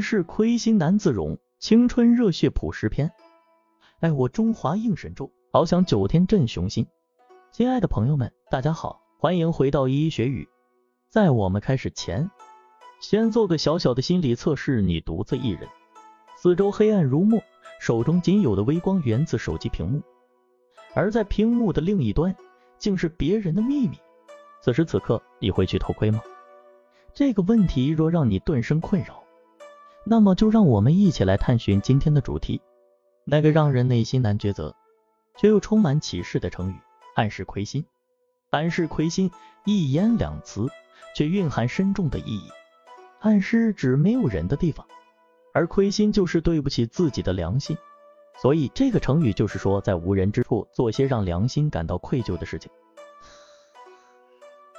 世亏心难自容，青春热血谱诗篇。哎，我中华应神州，翱翔九天振雄心。亲爱的朋友们，大家好，欢迎回到一一学语。在我们开始前，先做个小小的心理测试：你独自一人，四周黑暗如墨，手中仅有的微光源自手机屏幕，而在屏幕的另一端，竟是别人的秘密。此时此刻，你会去偷窥吗？这个问题若让你顿生困扰，那么就让我们一起来探寻今天的主题，那个让人内心难抉择，却又充满启示的成语——暗室亏心。暗室亏心，一言两词，却蕴含深重的意义。暗室指没有人的地方，而亏心就是对不起自己的良心，所以这个成语就是说，在无人之处做些让良心感到愧疚的事情。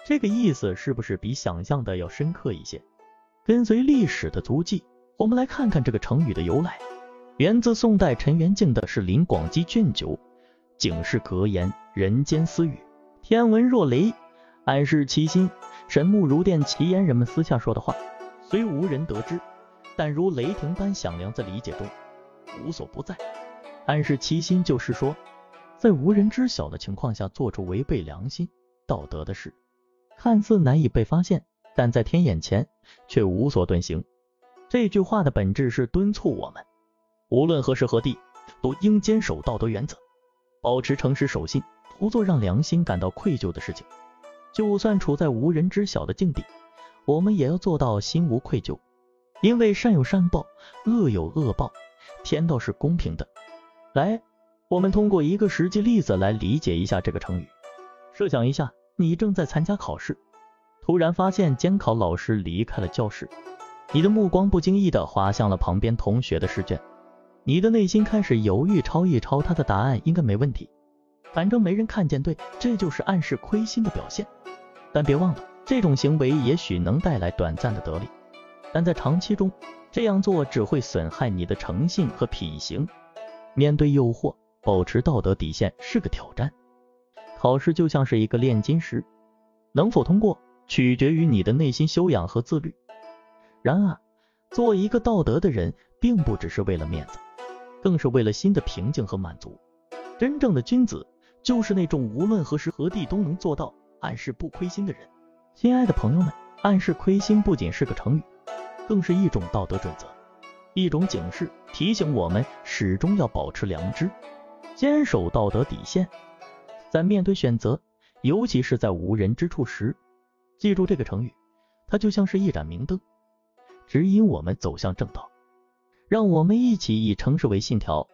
这个意思是不是比想象的要深刻一些？跟随历史的足迹，我们来看看这个成语的由来。源自宋代陈元敬的《是林广基卷九·警世格言》：“人间私语，天文若雷，暗示其心；神目如电，其言。”人们私下说的话，虽无人得知，但如雷霆般响亮，在理解中无所不在。暗示其心，就是说，在无人知晓的情况下，做出违背良心、道德的事。看似难以被发现，但在天眼前却无所遁形。这句话的本质是敦促我们，无论何时何地，都应坚守道德原则，保持诚实守信，不做让良心感到愧疚的事情。就算处在无人知晓的境地，我们也要做到心无愧疚。因为善有善报，恶有恶报，天道是公平的。来，我们通过一个实际例子来理解一下这个成语。设想一下。你正在参加考试，突然发现监考老师离开了教室，你的目光不经意的滑向了旁边同学的试卷，你的内心开始犹豫，抄一抄他的答案应该没问题，反正没人看见，对，这就是暗示亏心的表现。但别忘了，这种行为也许能带来短暂的得利，但在长期中，这样做只会损害你的诚信和品行。面对诱惑，保持道德底线是个挑战。考试就像是一个炼金石，能否通过取决于你的内心修养和自律。然而，做一个道德的人，并不只是为了面子，更是为了心的平静和满足。真正的君子，就是那种无论何时何地都能做到暗示不亏心的人。亲爱的朋友们，暗示亏心不仅是个成语，更是一种道德准则，一种警示，提醒我们始终要保持良知，坚守道德底线。在面对选择，尤其是在无人之处时，记住这个成语，它就像是一盏明灯，指引我们走向正道。让我们一起以诚实为信条，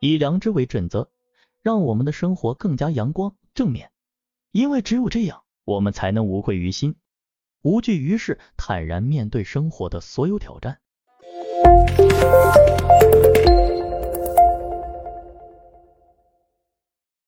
以良知为准则，让我们的生活更加阳光正面。因为只有这样，我们才能无愧于心，无惧于事，坦然面对生活的所有挑战。